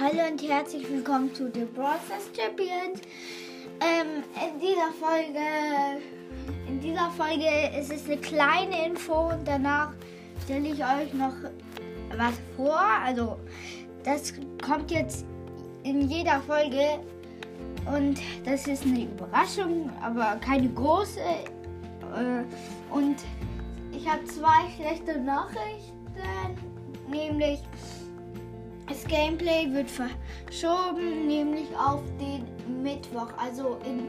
Hallo und herzlich willkommen zu The Process Champions. Ähm, in dieser Folge, in dieser Folge ist es eine kleine Info und danach stelle ich euch noch was vor. Also das kommt jetzt in jeder Folge und das ist eine Überraschung, aber keine große. Äh, und ich habe zwei schlechte Nachrichten, nämlich Gameplay wird verschoben, nämlich auf den Mittwoch, also in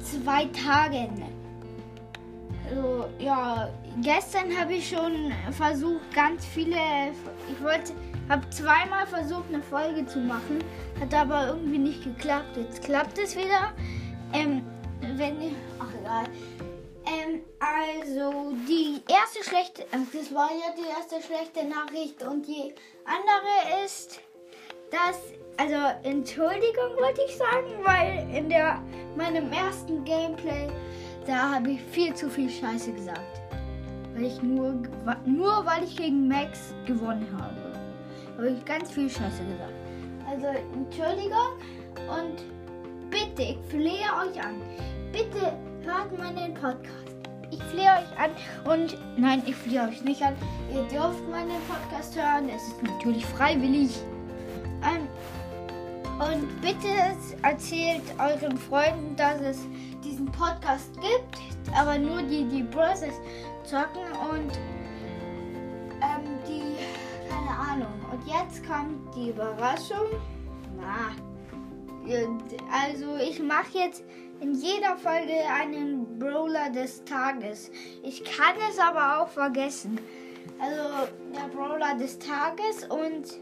zwei Tagen. Also, ja, gestern habe ich schon versucht, ganz viele. Ich wollte, habe zweimal versucht, eine Folge zu machen, hat aber irgendwie nicht geklappt. Jetzt klappt es wieder. Ähm, wenn, ach egal. Ähm, also die erste schlechte, äh, das war ja die erste schlechte Nachricht und die andere ist, dass, also Entschuldigung wollte ich sagen, weil in der meinem ersten Gameplay da habe ich viel zu viel Scheiße gesagt, weil ich nur nur weil ich gegen Max gewonnen habe, habe ich ganz viel Scheiße gesagt. Also Entschuldigung und bitte, ich flehe euch an, bitte hört meinen Podcast. Ich flehe euch an und nein, ich flehe euch nicht an. Ihr dürft meinen Podcast hören. Es ist natürlich freiwillig. Ähm, und bitte erzählt euren Freunden, dass es diesen Podcast gibt, aber nur die, die Process zocken und ähm, die, keine Ahnung. Und jetzt kommt die Überraschung. Na, also ich mache jetzt in jeder Folge einen Brawler des Tages. Ich kann es aber auch vergessen. Also der Brawler des Tages und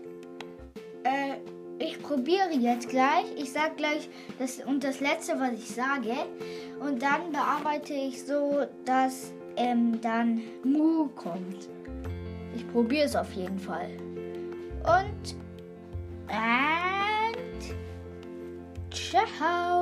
äh, ich probiere jetzt gleich. Ich sage gleich das und das letzte, was ich sage. Und dann bearbeite ich so, dass ähm, dann Mu kommt. Ich probiere es auf jeden Fall. Und shout.